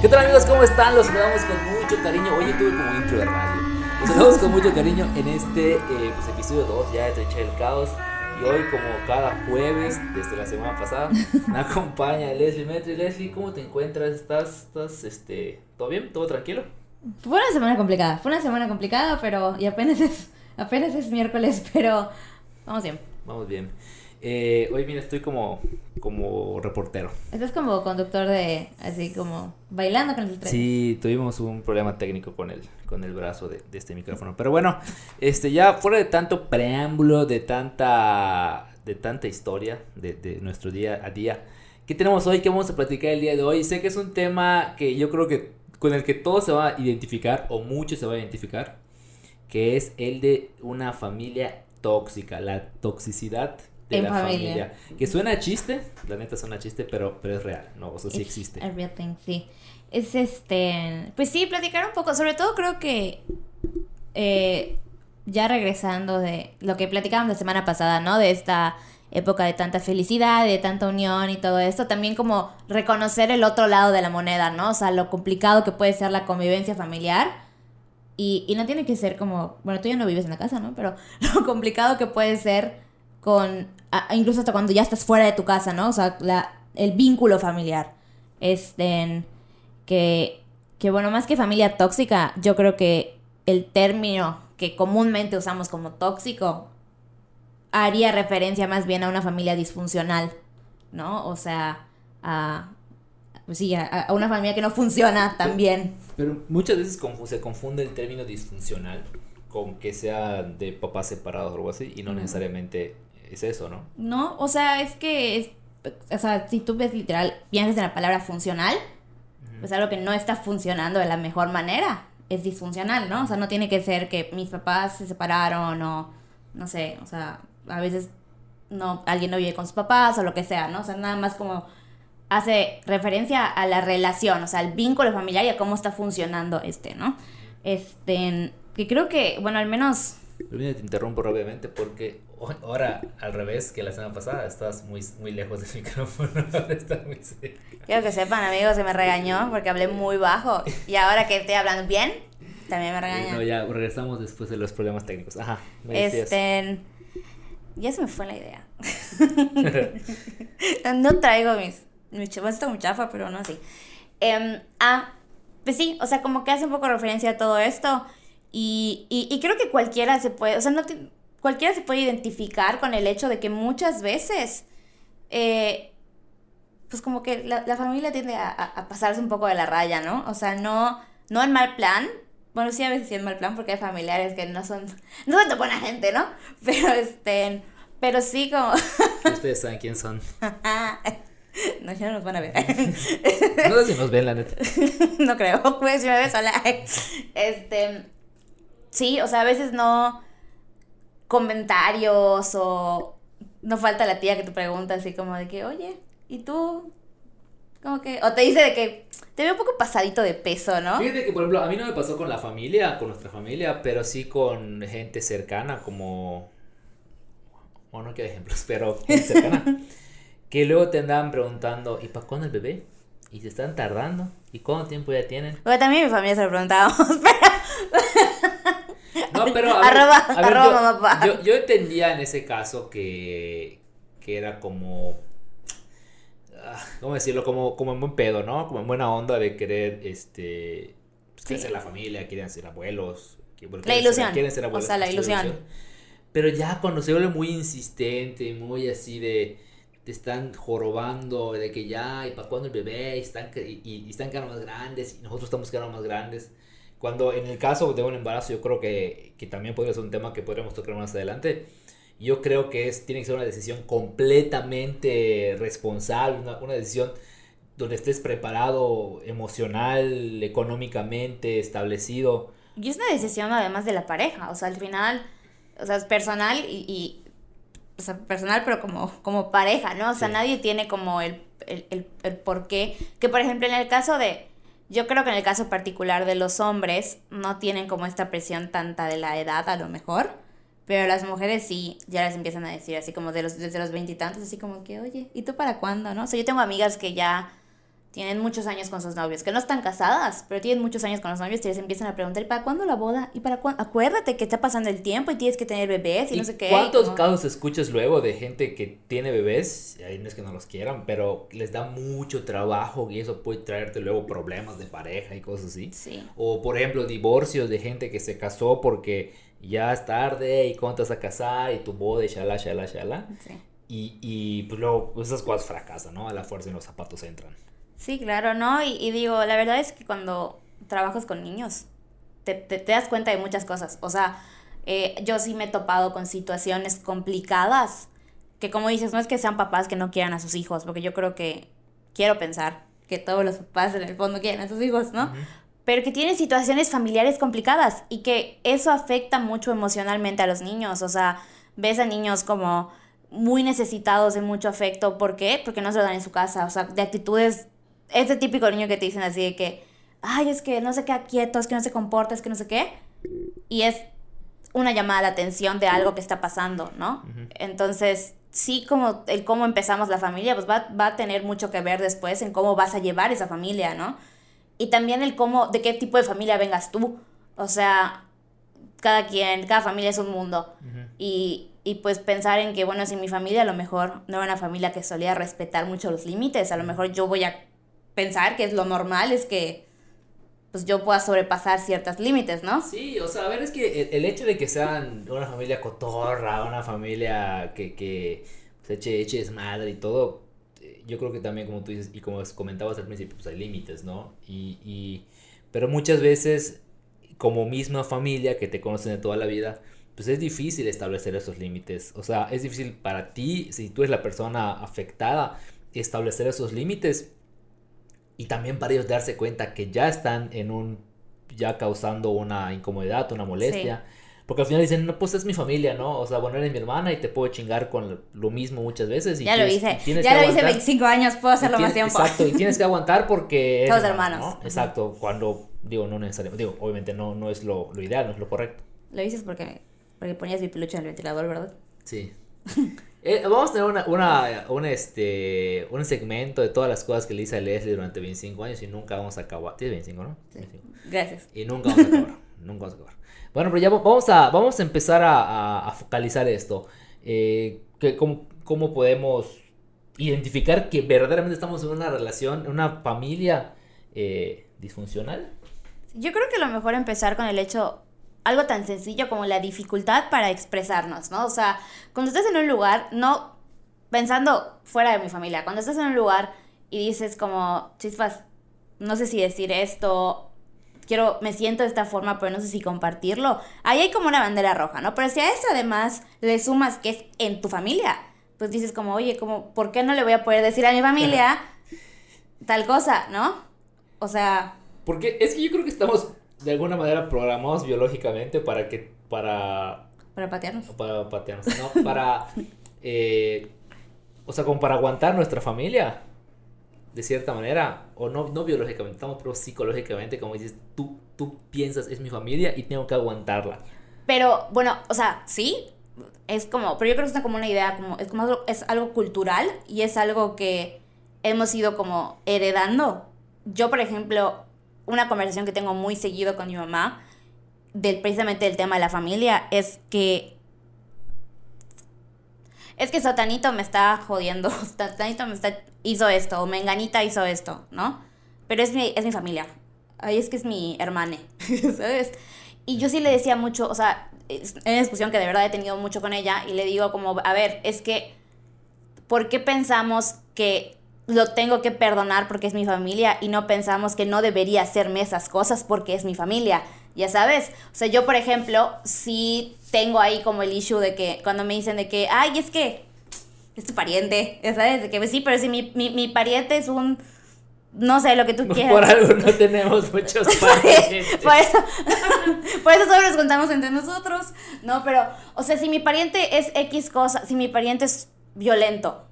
¿Qué tal amigos? ¿Cómo están? Los saludamos con mucho cariño. Oye, tuve como intro de radio. Los saludamos con mucho cariño en este eh, pues, episodio 2 ya de Trecha del Caos. Y hoy, como cada jueves, desde la semana pasada, me acompaña Leslie Metri. Leslie, ¿cómo te encuentras? ¿Estás, estás, este, todo bien? ¿Todo tranquilo? Fue una semana complicada, fue una semana complicada, pero y apenas es, apenas es miércoles, pero vamos bien. Vamos bien. Eh, hoy mira, estoy como, como reportero. Estás como conductor de, así como, bailando con el estrellas. Sí, tuvimos un problema técnico con el, con el brazo de, de, este micrófono. Pero bueno, este ya fuera de tanto preámbulo, de tanta, de tanta historia de, de nuestro día a día. ¿Qué tenemos hoy? ¿Qué vamos a platicar el día de hoy? Sé que es un tema que yo creo que con el que todos se va a identificar, o muchos se va a identificar, que es el de una familia tóxica, la toxicidad de En la familia. familia. Que suena a chiste, la neta suena a chiste, pero, pero es real, ¿no? O sea, sí It's existe. a real thing, sí. Es este, pues sí, platicar un poco, sobre todo creo que eh, ya regresando de lo que platicábamos la semana pasada, ¿no? De esta época de tanta felicidad, de tanta unión y todo esto, también como reconocer el otro lado de la moneda, ¿no? O sea, lo complicado que puede ser la convivencia familiar. Y, y no tiene que ser como, bueno, tú ya no vives en la casa, ¿no? Pero lo complicado que puede ser con, a- incluso hasta cuando ya estás fuera de tu casa, ¿no? O sea, la, el vínculo familiar. Este, que, que bueno, más que familia tóxica, yo creo que el término que comúnmente usamos como tóxico haría referencia más bien a una familia disfuncional, ¿no? O sea, a, pues sí, a, a una familia que no funciona tan bien. Pero muchas veces confu- se confunde el término disfuncional con que sea de papás separados o algo así, y no necesariamente es eso, ¿no? No, o sea, es que es, o sea, si tú ves literal, piensas en la palabra funcional, pues algo que no está funcionando de la mejor manera es disfuncional, ¿no? O sea, no tiene que ser que mis papás se separaron o no sé, o sea, a veces no alguien no vive con sus papás o lo que sea, ¿no? O sea, nada más como hace referencia a la relación, o sea, al vínculo familiar y a cómo está funcionando este, ¿no? Este, que creo que, bueno, al menos te interrumpo rápidamente porque ahora, al revés que la semana pasada, estás muy, muy lejos del micrófono, ahora estás muy cerca. Quiero que sepan, amigos, se me regañó porque hablé muy bajo. Y ahora que estoy hablando bien, también me regañan. No, ya regresamos después de los problemas técnicos. Ajá, me este. Ya se me fue la idea. no traigo mis. Mi chafa está muy chafa, pero no así. Em, ah, pues sí, o sea, como que hace un poco referencia a todo esto. Y, y, y creo que cualquiera se puede. O sea, no ti- cualquiera se puede identificar con el hecho de que muchas veces. eh, pues como que la, la familia tiende a, pasarse un poco de la raya, ¿no? O sea, no, no en mal plan. Bueno, sí, a veces sí en mal plan porque hay familiares que no son, no son tan buena gente, ¿no? Pero este, pero sí como, Ustedes saben quién son. no, ya no nos van a ver. No sé si nos ven, la neta. no creo, pues si me ves hola. Este, sí, o sea, a veces no comentarios o no falta la tía que te pregunta así como de que, oye, ¿y tú? Como que, o te dice de que te veo un poco pasadito de peso, ¿no? Fíjate que, por ejemplo, a mí no me pasó con la familia, con nuestra familia, pero sí con gente cercana, como. Bueno, no quiero ejemplos, pero gente cercana. que luego te andaban preguntando, ¿y para cuándo el bebé? Y se están tardando. ¿Y cuánto tiempo ya tienen? Porque también mi familia se lo preguntábamos, pero No, pero. a ver, Arroba- a ver, arroba yo, mamá yo, yo entendía en ese caso que, que era como. ah, ¿Cómo decirlo? Como, como en buen pedo, ¿no? Como en buena onda de querer, este. Pues, quieren Sí. ser la familia, quieren ser abuelos. La quieren ser- ilusión. quieren ser O abuelos, sea, la es ilusión. Pero ya cuando se vuelve muy insistente, muy así de. Te están jorobando de que ya, ¿y para cuándo el bebé? Y están, y están quedando más grandes, y nosotros estamos quedando más grandes. Cuando en el caso de un embarazo, yo creo que, que también podría ser un tema que podríamos tocar más adelante. Yo creo que es, tiene que ser una decisión completamente responsable, una, una decisión donde estés preparado emocional, económicamente, establecido. Y es una decisión además de la pareja, o sea, al final, o sea, es personal y, y o sea, personal, pero como, como pareja, ¿no? O sea, Sí. nadie tiene como el, el, el, el por qué. Que por ejemplo, en el caso de, yo creo que en el caso particular de los hombres, no tienen como esta presión tanta de la edad, a lo mejor. Pero las mujeres sí, ya les empiezan a decir así como de los, desde los veintitantos, así como que, oye, ¿y tú para cuándo, no? O sea, yo tengo amigas que ya tienen muchos años con sus novios, que no están casadas, pero tienen muchos años con los novios y les empiezan a preguntar, ¿y para cuándo la boda? ¿Y para cuándo? Acuérdate que está pasando el tiempo y tienes que tener bebés y, no sé qué. ¿Cuántos como- casos escuchas luego de gente que tiene bebés? Y ahí no es que no los quieran, pero les da mucho trabajo y eso puede traerte luego problemas de pareja y cosas así. Sí. O por ejemplo, divorcios de gente que se casó porque ya es tarde y cuándo te vas a casar y tu boda y shala, shala, shala. Sí. Y, y pues luego esas cosas fracasan, ¿no? A la fuerza y los zapatos entran. Sí, claro, ¿no? Y, y digo, la verdad es que cuando trabajas con niños, te, te, te das cuenta de muchas cosas. O sea, eh, yo sí me he topado con situaciones complicadas, que como dices, no es que sean papás que no quieran a sus hijos, porque yo creo que, quiero pensar que todos los papás en el fondo quieren a sus hijos, ¿no? Pero que tienen situaciones familiares complicadas y que eso afecta mucho emocionalmente a los niños. O sea, ves a niños como muy necesitados de mucho afecto. ¿Por qué? Porque no se lo dan en su casa. O sea, de actitudes este típico niño que te dicen así de que, ay, es que no se queda quieto, es que no se comporta, es que no sé qué. Y es una llamada de atención de algo que está pasando, ¿no? Entonces, sí, como el cómo empezamos la familia, pues va, va a tener mucho que ver después en cómo vas a llevar esa familia, ¿no? Y también el cómo, de qué tipo de familia vengas tú. O sea, cada quien, cada familia es un mundo. Y, y pues pensar en que, bueno, si mi familia a lo mejor no era una familia que solía respetar mucho los límites, a lo mejor yo voy a pensar que es lo normal, es que pues yo pueda sobrepasar ciertos límites, ¿no? Sí, o sea, a ver, es que el, el hecho de que sean una familia cotorra, una familia que, que se eche, eche desmadre y todo, eh, yo creo que también, como tú dices, y como comentabas al principio, pues hay límites, ¿no? Y, y, pero muchas veces, como misma familia que te conocen de toda la vida, pues es difícil establecer esos límites. O sea, es difícil para ti, si tú eres la persona afectada, establecer esos límites y también para ellos darse cuenta que ya están en un ya causando una incomodidad, una molestia. Porque al final dicen, no, pues es mi familia, ¿no? O sea, bueno, eres mi hermana y te puedo chingar con lo- mismo muchas veces. Y Ya lo tienes- hice, y tienes ya lo hice aguantar. 25 años, puedo hacerlo Y más tienes- tiempo. Exacto, y tienes que aguantar porque... Todos hermano, hermanos. ¿no? Exacto, cuando, digo, no necesariamente, digo, obviamente no, no es lo, lo ideal, no es lo correcto. Lo dices porque, porque ponías mi peluche en el ventilador, ¿verdad? Sí. Eh, vamos a tener una, una, un, este, un segmento de todas las cosas que le hice a Leslie durante 25 años y nunca vamos a acabar. Tienes 25, ¿no? 25. Gracias. Y nunca vamos a acabar. nunca vamos a acabar. Bueno, pero ya va- vamos a, vamos a empezar a, a- a focalizar esto. Eh, que, cómo, ¿Cómo podemos identificar que verdaderamente estamos en una relación, en una familia eh, disfuncional? Yo creo que lo mejor empezar con el hecho, algo tan sencillo como la dificultad para expresarnos, ¿no? O sea, cuando estás en un lugar, no pensando fuera de mi familia, cuando estás en un lugar y dices como, chispas, no sé si decir esto, quiero, me siento de esta forma, pero no sé si compartirlo, ahí hay como una bandera roja, ¿no? Pero si a eso además le sumas que es en tu familia, pues dices como, oye, como, ¿por qué no le voy a poder decir a mi familia tal cosa, ¿no? O sea, Porque es que yo creo que estamos de alguna manera programados biológicamente para que, para para patearnos. para patearnos, no, para, eh, o sea, como para aguantar nuestra familia, de cierta manera, o no, no biológicamente, estamos pero psicológicamente, como dices, tú, tú piensas, es mi familia y tengo que aguantarla. Pero bueno, o sea, sí, es como, pero yo creo que es como una idea, como, es como algo, es algo cultural y es algo que hemos ido como heredando. Yo, por ejemplo, una conversación que tengo muy seguido con mi mamá, del, precisamente del tema de la familia, es que es que Satanito me está jodiendo, Satanito me está, hizo esto, o Menganita hizo esto, ¿no? Pero es mi, es mi familia. Es que es mi hermane, ¿sabes? Y yo sí le decía mucho, o sea, es una discusión que de verdad he tenido mucho con ella y le digo como, a ver, es que, ¿por qué pensamos que lo tengo que perdonar porque es mi familia y no pensamos que no debería hacerme esas cosas porque es mi familia? Ya sabes, o sea, yo por ejemplo, sí tengo ahí como el issue de que cuando me dicen de que, ay, es que es tu pariente, ya sabes, de que sí, pero si mi, mi, mi pariente es un, no sé, lo que tú quieras. Por algo no tenemos muchos parientes. Por eso, por eso solo nos contamos entre nosotros. No, pero, o sea, si mi pariente es X cosa, si mi pariente es violento,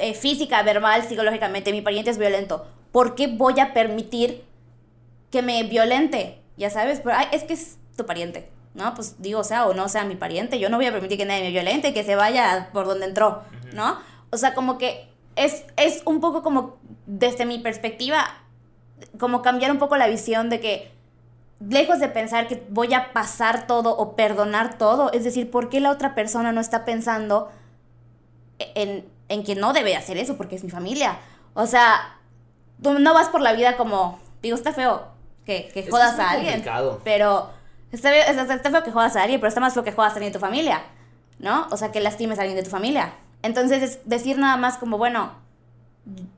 eh, física, verbal, psicológicamente, mi pariente es violento, ¿por qué voy a permitir que me violente? Ya sabes, pero ay, es que es tu pariente. ¿no? Pues digo, sea o no sea mi pariente, yo no voy a permitir que nadie me violente, que se vaya por donde entró, ¿no? O sea, como que es, es un poco como desde mi perspectiva, como cambiar un poco la visión de que, lejos de pensar que voy a pasar todo o perdonar todo, es decir, ¿por qué la otra persona no está pensando en, en que no debe hacer eso porque es mi familia? O sea, tú no vas por la vida como, digo, está feo que, que jodas a alguien, pero está, está, feo que jodas a alguien, pero está más feo que jodas a alguien de tu familia, ¿no? O sea, que lastimes a alguien de tu familia. Entonces, es decir nada más como, bueno,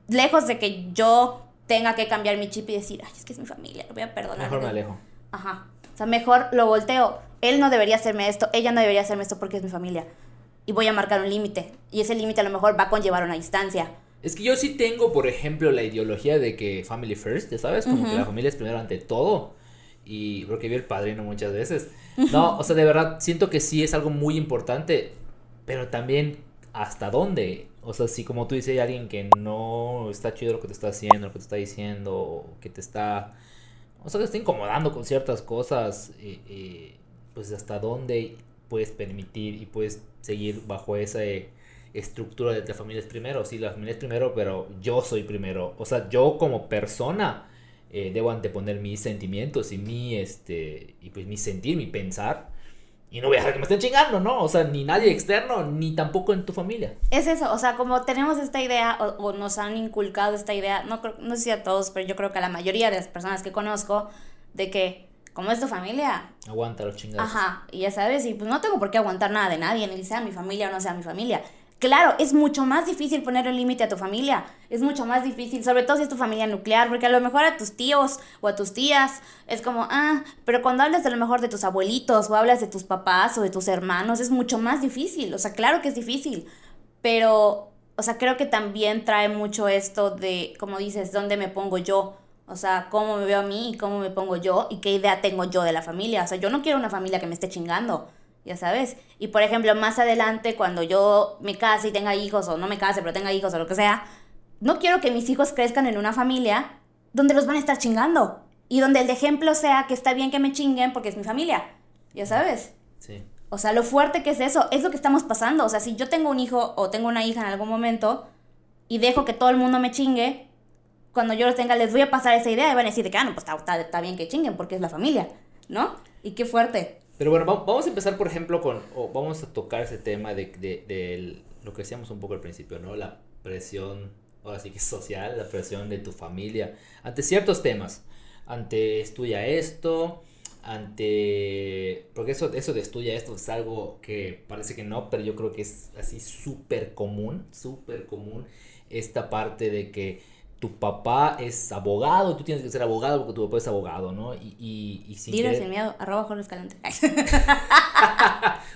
lejos de que yo tenga que cambiar mi chip y decir, ay, es que es mi familia, lo voy a perdonar. Mejor me alejo. Ajá. O sea, mejor lo volteo. Él no debería hacerme esto, ella no debería hacerme esto porque es mi familia. Y voy a marcar un límite. Y ese límite a lo mejor va a conllevar una distancia. Es que yo sí tengo, por ejemplo, la ideología de que family first, ¿sabes? Como que la familia es primero ante todo. Y porque vi el padrino muchas veces. No, o sea, de verdad, siento que sí es algo muy importante. Pero también, ¿hasta dónde? O sea, si como tú dices, hay alguien que no está chido lo que te está haciendo, lo que te está diciendo, que te está. O sea, que te está incomodando con ciertas cosas, eh, eh, pues hasta dónde puedes permitir y puedes seguir bajo esa estructura de la familia es primero. Sí, la familia es primero, pero yo soy primero. O sea, yo como persona eh, debo anteponer mis sentimientos y mi, este, y pues mi sentir, mi pensar y no voy a dejar que me estén chingando, ¿no? O sea, ni nadie externo, ni tampoco en tu familia. Es eso, o sea, como tenemos esta idea, o, nos han inculcado esta idea, no, no sé si a todos, pero yo creo que a la mayoría de las personas que conozco, de que, como es tu familia. Aguanta los chingados. Ajá, y ya sabes, y pues no tengo por qué aguantar nada de nadie, ni sea mi familia o no sea mi familia. Claro, es mucho más difícil poner un límite a tu familia. Es mucho más difícil, sobre todo si es tu familia nuclear, porque a lo mejor a tus tíos o a tus tías es como, ah, pero cuando hablas a lo mejor de tus abuelitos o hablas de tus papás o de tus hermanos, es mucho más difícil. O sea, claro que es difícil, pero, o sea, creo que también trae mucho esto de, como dices, dónde me pongo yo. O sea, cómo me veo a mí cómo me pongo yo y qué idea tengo yo de la familia. O sea, yo no quiero una familia que me esté chingando ya sabes. Y por ejemplo, más adelante, cuando yo me case y tenga hijos, o no me case, pero tenga hijos o lo que sea, no quiero que mis hijos crezcan en una familia donde los van a estar chingando. Y donde el ejemplo sea que está bien que me chinguen porque es mi familia. Ya sabes. Sí. O sea, lo fuerte que es eso, es lo que estamos pasando. O sea, si yo tengo un hijo o tengo una hija en algún momento y dejo que todo el mundo me chingue, cuando yo los tenga les voy a pasar esa idea y van a decir de que, ah, no, pues está, está bien que chinguen porque es la familia, ¿no? Y qué fuerte. Pero bueno, vamos a empezar, por ejemplo, con, vamos a tocar ese tema de, de, lo que decíamos un poco al principio, ¿no? La presión, ahora sí que social, la presión de tu familia, ante ciertos temas, ante estudia esto, ante, porque eso, eso de estudia esto es algo que parece que no, pero yo creo que es así súper común, súper común, esta parte de que tu papá es abogado, tú tienes que ser abogado porque tu papá es abogado, ¿no? Y, y, y sin, sin miedo, arroba Jorge Escalante.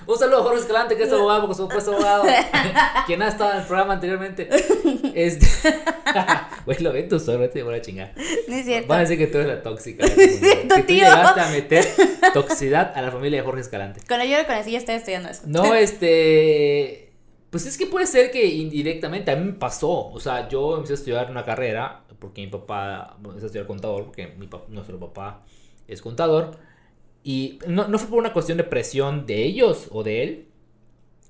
Un saludo a Jorge Escalante que es abogado porque su papá es abogado. Quien ha estado en el programa anteriormente. Este... Güey, lo ven tú solo, te voy a chingar. No es cierto. Van a decir que tú eres la tóxica. que tú llegaste a meter toxicidad a la familia de Jorge Escalante. Cuando yo lo conocí ya estoy estudiando eso. No, este... Pues es que puede ser que indirectamente a mí me pasó. O sea, yo empecé a estudiar una carrera porque mi papá empecé a estudiar contador porque mi nuestro papá es contador. Y no, no fue por una cuestión de presión de ellos o de él.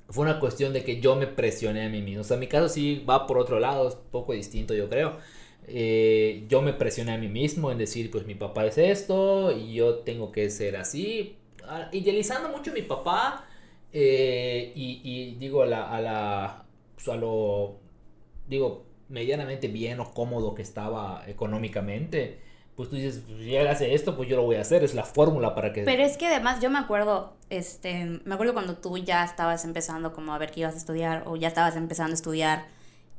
Fue una cuestión de que yo me presioné a mí mismo. O sea, mi caso sí va por otro lado, es poco distinto yo creo. Eh, yo me presioné a mí mismo en decir, pues mi papá es esto y yo tengo que ser así. Ah, idealizando mucho a mi papá eh, y, digo, a la, pues, a lo, digo, medianamente bien o cómodo que estaba económicamente, pues tú dices, pues, si él hace esto, pues yo lo voy a hacer, es la fórmula para que... Pero es que además yo me acuerdo, este, me acuerdo cuando tú ya estabas empezando como a ver qué ibas a estudiar o ya estabas empezando a estudiar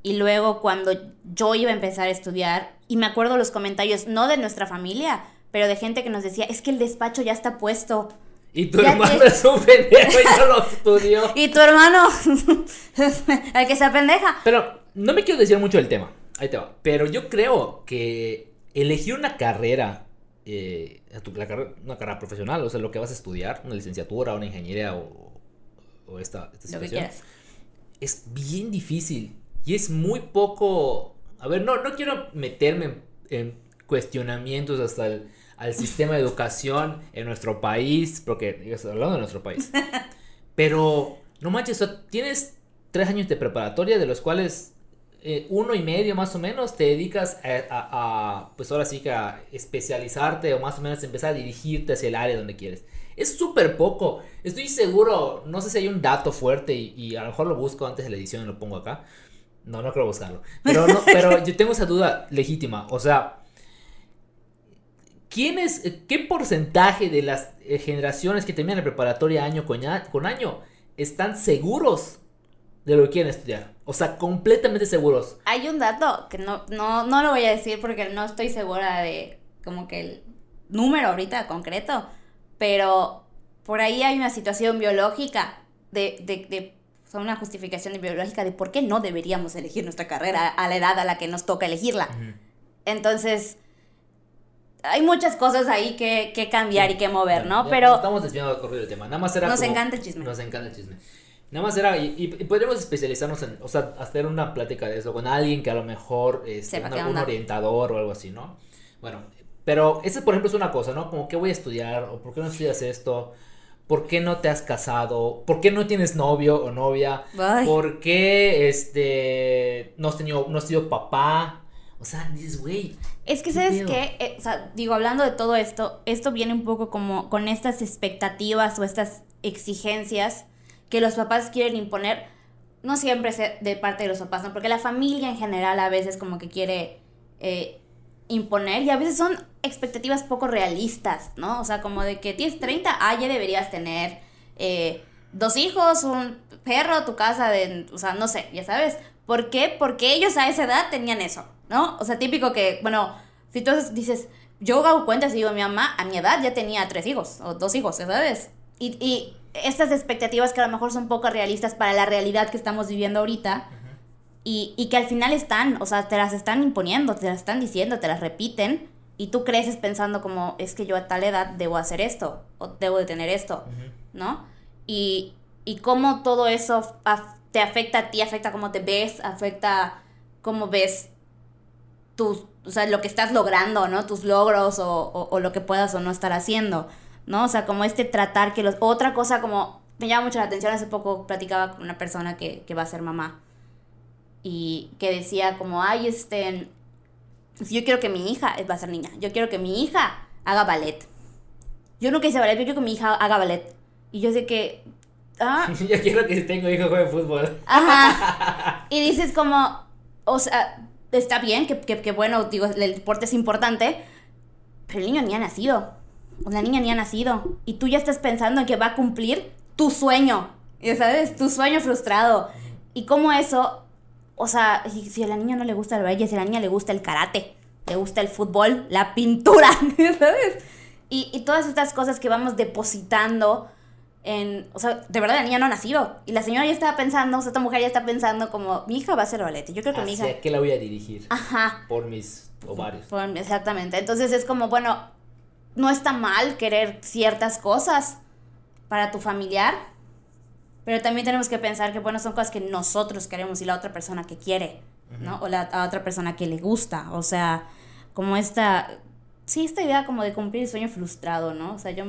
y luego cuando yo iba a empezar a estudiar y me acuerdo los comentarios, no de nuestra familia, pero de gente que nos decía, es que el despacho ya está puesto, y tu hermano es un pendejo y no lo estudió. y tu hermano, el que se pendeja. Pero no me quiero decir mucho del tema. Ahí te va. Pero yo creo que elegir una carrera, eh, una carrera profesional, o sea, lo que vas a estudiar, una licenciatura, una ingeniería o, o esta, esta situación, es bien difícil y es muy poco. A ver, no, no quiero meterme en cuestionamientos hasta el al sistema de educación en nuestro país, porque estoy hablando de nuestro país. Pero, no manches, tienes tres años de preparatoria, de los cuales eh, uno y medio más o menos te dedicas a, a, a, pues ahora sí que a especializarte o más o menos empezar a dirigirte hacia el área donde quieres. Es súper poco. Estoy seguro, no sé si hay un dato fuerte y, y, a lo mejor lo busco antes de la edición y lo pongo acá. No, no creo buscarlo. Pero, no, pero yo tengo esa duda legítima. O sea, ¿quién es, ¿qué porcentaje de las eh, generaciones que terminan la preparatoria año con, con año están seguros de lo que quieren estudiar? O sea, completamente seguros. Hay un dato que no, no, no lo voy a decir porque no estoy segura de como que el número ahorita concreto, pero por ahí hay una situación biológica de, de, de una justificación biológica de por qué no deberíamos elegir nuestra carrera a la edad a la que nos toca elegirla. Uh -huh. Entonces, hay muchas cosas ahí que, que cambiar y que mover, ¿no? Pero... Estamos desviando a correr el tema. Nada más era Nos como, encanta el chisme. Nos encanta el chisme. Nada más era, y, y, podríamos especializarnos en, o sea, hacer una plática de eso con alguien que a lo mejor es este, un, orientador o algo así, ¿no? Bueno, pero ese, por ejemplo, es una cosa, ¿no? Como, ¿qué voy a estudiar? ¿O por qué no estudias esto? ¿Por qué no te has casado? ¿Por qué no tienes novio o novia? ¿Por qué este no has tenido no has sido papá? O sea, dices, güey. Es que sabes qué, eh, o sea, digo, hablando de todo esto, esto viene un poco como con estas expectativas o estas exigencias que los papás quieren imponer, no siempre es de parte de los papás, ¿no? Porque la familia en general a veces como que quiere eh, imponer y a veces son expectativas poco realistas, ¿no? O sea, como de que tienes 30, ah, ya deberías tener eh, dos hijos, un perro, tu casa, de, o sea, no sé, ya sabes. ¿Por qué? Porque ellos a esa edad tenían eso, ¿no? O sea, típico que, bueno, si tú dices, yo hago cuentas y digo, mi mamá a mi edad ya tenía tres hijos o dos hijos, sabes. Y, y estas expectativas que a lo mejor son poco realistas para la realidad que estamos viviendo ahorita. Uh -huh. Y, y, que al final están, o sea, te las están imponiendo, te las están diciendo, te las repiten, y tú creces pensando como, es que yo a tal edad debo hacer esto, o debo de tener esto, uh -huh. ¿no? Y, y cómo todo eso te afecta a ti, afecta cómo te ves, afecta cómo ves tus, o sea, lo que estás logrando, ¿no? Tus logros o, lo que puedas o no estar haciendo, ¿no? O sea, como este tratar que los... Otra cosa como me llama mucho la atención, hace poco platicaba con una persona que, va a ser mamá y que decía como, ay, este, yo quiero que mi hija, va a ser niña, yo quiero que mi hija haga ballet. Yo nunca hice ballet, yo quiero que mi hija haga ballet. Y yo sé que... Ah, yo quiero que si tengo hijo juegue fútbol. Ajá. Y dices como, o sea, está bien, que, que, que bueno, digo, el deporte es importante, pero el niño ni ha nacido. O la niña ni ha nacido. Y tú ya estás pensando en que va a cumplir tu sueño. Ya sabes, tu sueño frustrado. Y cómo eso o sea, si a la niña no le gusta el baile, si a la niña le gusta el karate, le gusta el fútbol, la pintura, ¿sabes? Y, y, todas estas cosas que vamos depositando en... O sea, de verdad la niña no ha nacido. Y la señora ya estaba pensando, o sea, esta mujer ya está pensando como, mi hija va a hacer ballet. Yo creo que mi hija... ¿A qué la voy a dirigir? Ajá. Por mis ovarios. Por, exactamente. Entonces es como, bueno, no está mal querer ciertas cosas para tu familiar, pero también tenemos que pensar que, bueno, son cosas que nosotros queremos y la otra persona que quiere, ¿no? Uh -huh. O la a otra persona que le gusta. O sea, como esta... Sí, esta idea como de cumplir el sueño frustrado, ¿no? O sea, yo...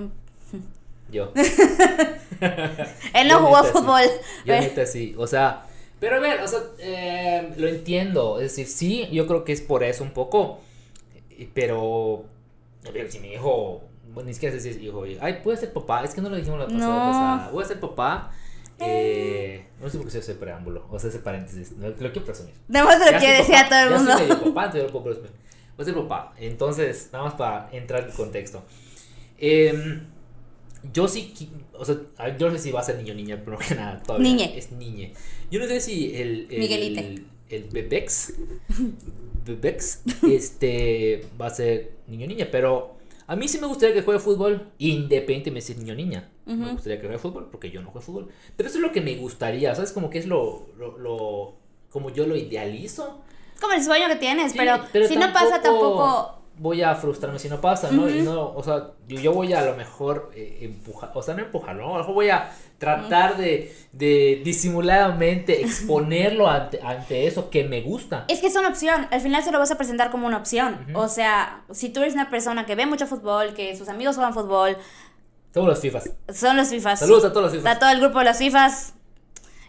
Yo. Él no jugó fútbol. Yo neta sí. O sea, pero a ver, o sea, eh, lo entiendo. Es decir, sí, yo creo que es por eso un poco. Pero, a ver, si mi hijo... Bueno, ni siquiera sé si es hijo. Ay, puede ser papá. Es que no lo dijimos la pasada. No. pasada. Voy a ser papá. Eh, no sé por qué se ese preámbulo, o sea, ese paréntesis. No, lo quiero presumir. Además lo quiere decir a todo el mundo. Ya soy medio papá, entonces lo puedo presumir. Voy a ser papá. Entonces, nada más para entrar en contexto. Eh, yo sí, o sea, yo no sé si va a ser niño o niña, pero que nada, todavía Niñe. es niñe. Yo no sé si el. el Miguelite. El, Bebex. Bebex, este, va a ser niño o niña, pero a mí sí me gustaría que juegue fútbol, independientemente si es niño o niña. Uh -huh. Me gustaría que juegue fútbol porque yo no juego fútbol. Pero eso es lo que me gustaría, ¿sabes? Como que es lo, lo, lo como yo lo idealizo. Como el sueño que tienes, sí, pero, pero, si no pasa tampoco... Voy a frustrarme si no pasa, ¿no? Uh -huh. Y no, o sea, yo, yo voy a lo mejor eh, empujar, o sea, no empujarlo, ¿no? A lo mejor voy a tratar uh -huh. de, de disimuladamente exponerlo ante, ante eso que me gusta. Es que es una opción, al final se lo vas a presentar como una opción. Uh -huh. O sea, si tú eres una persona que ve mucho fútbol, que sus amigos juegan fútbol, son los FIFAs. Son los FIFAs. Saludos a todos los FIFAs. A todo el grupo de los FIFAs.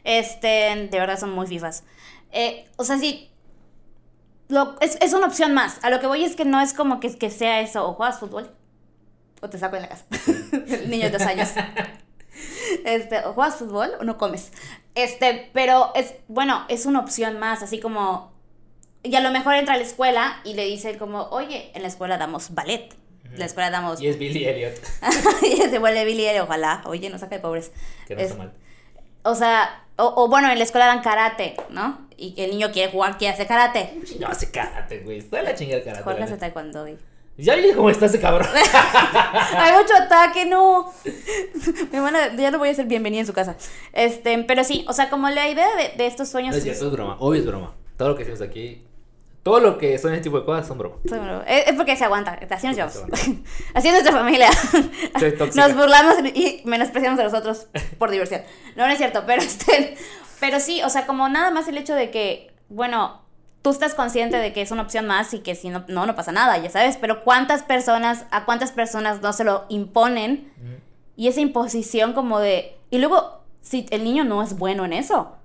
Este, de verdad son muy FIFAs. Eh, o sea, si lo, es, es una opción más. A lo que voy es que no es como que, que sea eso. O juegas fútbol o te saco de la casa. El niño de dos años. Este, o juegas fútbol o no comes. Este, pero es, bueno, es una opción más, así como, y a lo mejor entra a la escuela y le dice como, oye, en la escuela damos ballet. En la escuela damos... Y es Billy Elliot. y se vuelve Billy Elliot, ojalá. Oye, no saca de pobres. Que no Es- está mal. O sea, o, o bueno, en la escuela dan karate, ¿no? Y el niño quiere jugar, quiere hacer karate. No, hace karate, güey. Está la chingada karate. Jorge hace taekwondo, güey. Ya vi cómo está ese cabrón. Hay mucho ataque, no. Mi hermana, ya no voy a ser bienvenida en su casa. Este, pero sí, o sea, como la idea de, de estos No sueños. es cierto, es broma. Obvio es broma. Todo lo que decimos aquí. Todo lo que son ese tipo de cosas son broma. Es, porque se aguanta, así nos llevamos. Así es nuestra familia. Nos burlamos y menospreciamos a los otros por diversión. No, no es cierto, pero este, pero sí, o sea, como nada más el hecho de que, bueno, tú estás consciente de que es una opción más y que si no, no, no pasa nada, ya sabes, pero cuántas personas, a cuántas personas no se lo imponen y esa imposición como de, y luego, si el niño no es bueno en eso.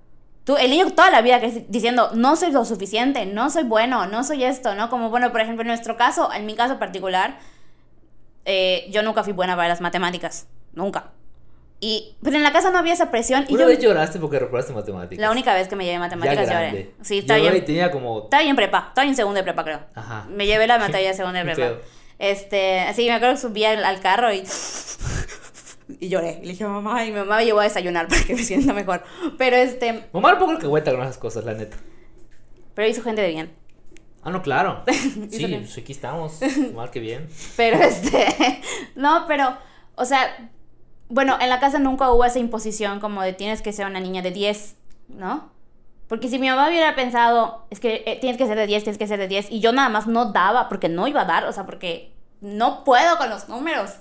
Tú, el niño toda la vida crece diciendo, no soy lo suficiente, no soy bueno, no soy esto, ¿no? Como, bueno, por ejemplo, en nuestro caso, en mi caso particular, eh, yo nunca fui buena para las matemáticas, nunca. Y, pero en la casa no había esa presión y Una yo, vez lloraste porque reprobaste matemáticas. la única vez que me llevé matemáticas ya lloré. Sí, estaba bien, tenía como... estaba bien prepa, estaba en segundo de prepa, creo. Ajá. Me llevé la materia de segundo de prepa. Este, así me acuerdo que subí al, al carro y. Y lloré. Y le dije, mamá, y mi mamá me llevó a desayunar para que me sienta mejor. Pero este. Mamá un poco que cuenta con esas cosas, la neta. Pero hizo gente de bien. Ah, no, claro. Sí, pues aquí estamos. Mal que bien. Pero este. No, pero. O sea. Bueno, en la casa nunca hubo esa imposición como de tienes que ser una niña de 10, ¿no? Porque si mi mamá hubiera pensado, es que eh, tienes que ser de 10, tienes que ser de 10, y yo nada más no daba porque no iba a dar, o sea, porque no puedo con los números.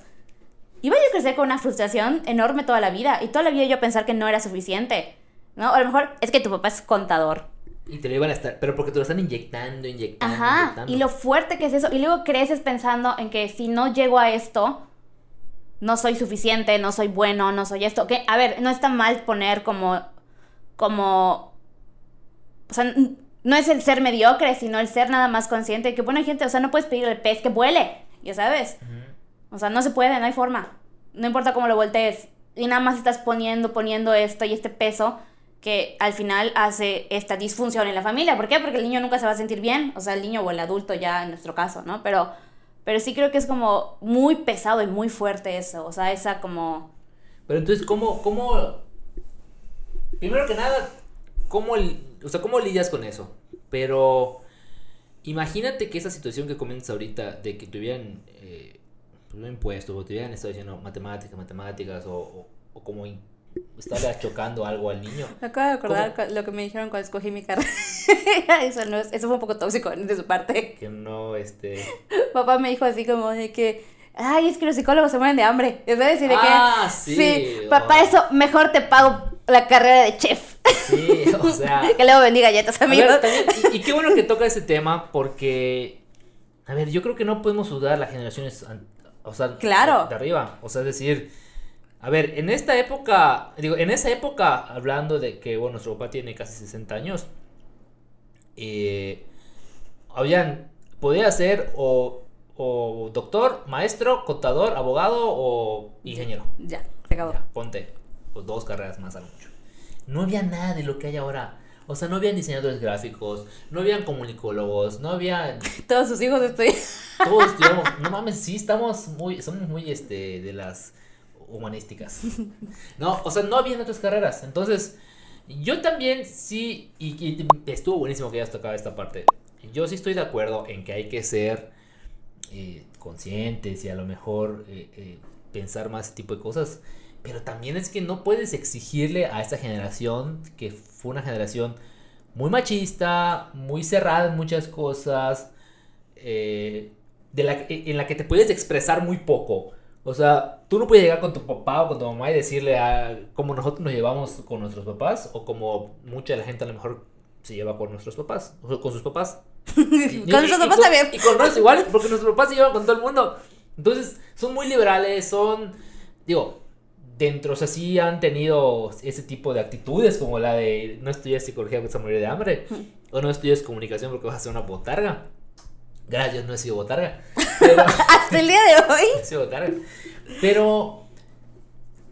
Iba yo a crecer con una frustración enorme toda la vida, y toda la vida yo pensar que no era suficiente, ¿no? A lo mejor es que tu papá es contador. Y te lo iban a estar... Pero porque te lo están inyectando, inyectando, Ajá, inyectando. y lo fuerte que es eso, y luego creces pensando en que si no llego a esto, no soy suficiente, no soy bueno, no soy esto. Que, a ver, no está mal poner como, como, o sea, no es el ser mediocre, sino el ser nada más consciente de que, bueno, hay gente, o sea, no puedes pedir al pez que vuele, ya sabes. Ujú. O sea, no se puede, no hay forma. No importa cómo lo voltees. Y nada más estás poniendo, poniendo esto y este peso que al final hace esta disfunción en la familia. ¿Por qué? Porque el niño nunca se va a sentir bien. O sea, el niño o el adulto ya en nuestro caso, ¿no? Pero, pero sí creo que es como muy pesado y muy fuerte eso. O sea, esa como... Pero entonces, ¿cómo, cómo... Primero que nada, ¿cómo, o sea, ¿cómo lidias con eso? Pero imagínate que esa situación que comentas ahorita de que tuvieran pues, un impuesto o te hubieran estado diciendo matemáticas, matemáticas o, o, o como estarle chocando algo al niño. Me acabo de acordar lo que me dijeron cuando escogí mi carrera. eso, no es- eso fue un poco tóxico de su parte. Que no, este... Papá me dijo así como de que, ay, es que los psicólogos se mueren de hambre. ¿Sabes? Y de Ah, que, sí, papá, oh. eso, mejor te pago la carrera de chef. Sí, o sea... que luego vendí galletas, A amigos. ver, también, y, y qué bueno que toca ese tema porque, a ver, yo creo que no podemos dudar las generaciones, o sea, Claro. de arriba, o sea, es decir, a ver, en esta época, digo, en esa época, hablando de que, bueno, nuestro papá tiene casi 60 años, eh, habían, podía ser o, o doctor, maestro, contador, abogado o ingeniero. Ya, se acabó. Ya, ponte pues, dos carreras más a mucho. No había nada de lo que hay ahora. O sea, no habían diseñadores gráficos, no habían comunicólogos, no había. Todos sus hijos estoy. Todos estudiamos. No mames, sí, estamos muy. Somos muy este. de las humanísticas. No, o sea, no habían otras carreras. Entonces, yo también sí. Y, y estuvo buenísimo que hayas tocado esta parte. Yo sí estoy de acuerdo en que hay que ser eh, conscientes y a lo mejor eh, eh, pensar más ese tipo de cosas. Pero también es que no puedes exigirle a esta generación, que fue una generación muy machista, muy cerrada en muchas cosas, eh, de la, en la que te puedes expresar muy poco. O sea, tú no puedes llegar con tu papá o con tu mamá y decirle a cómo nosotros nos llevamos con nuestros papás o como mucha de la gente a lo mejor se lleva con nuestros papás, o con sus papás. Y- Con nuestros y- y papás también. Y con nosotros igual, porque nuestros papás se llevan con todo el mundo. Entonces, son muy liberales, son, digo, dentro, o sea, sí han tenido ese tipo de actitudes, como la de no estudiar psicología porque se morir de hambre. o no estudies comunicación porque vas a ser una botarga. Gracias, no he sido botarga. Pero, Hasta el día de hoy. he sido botarga. Pero,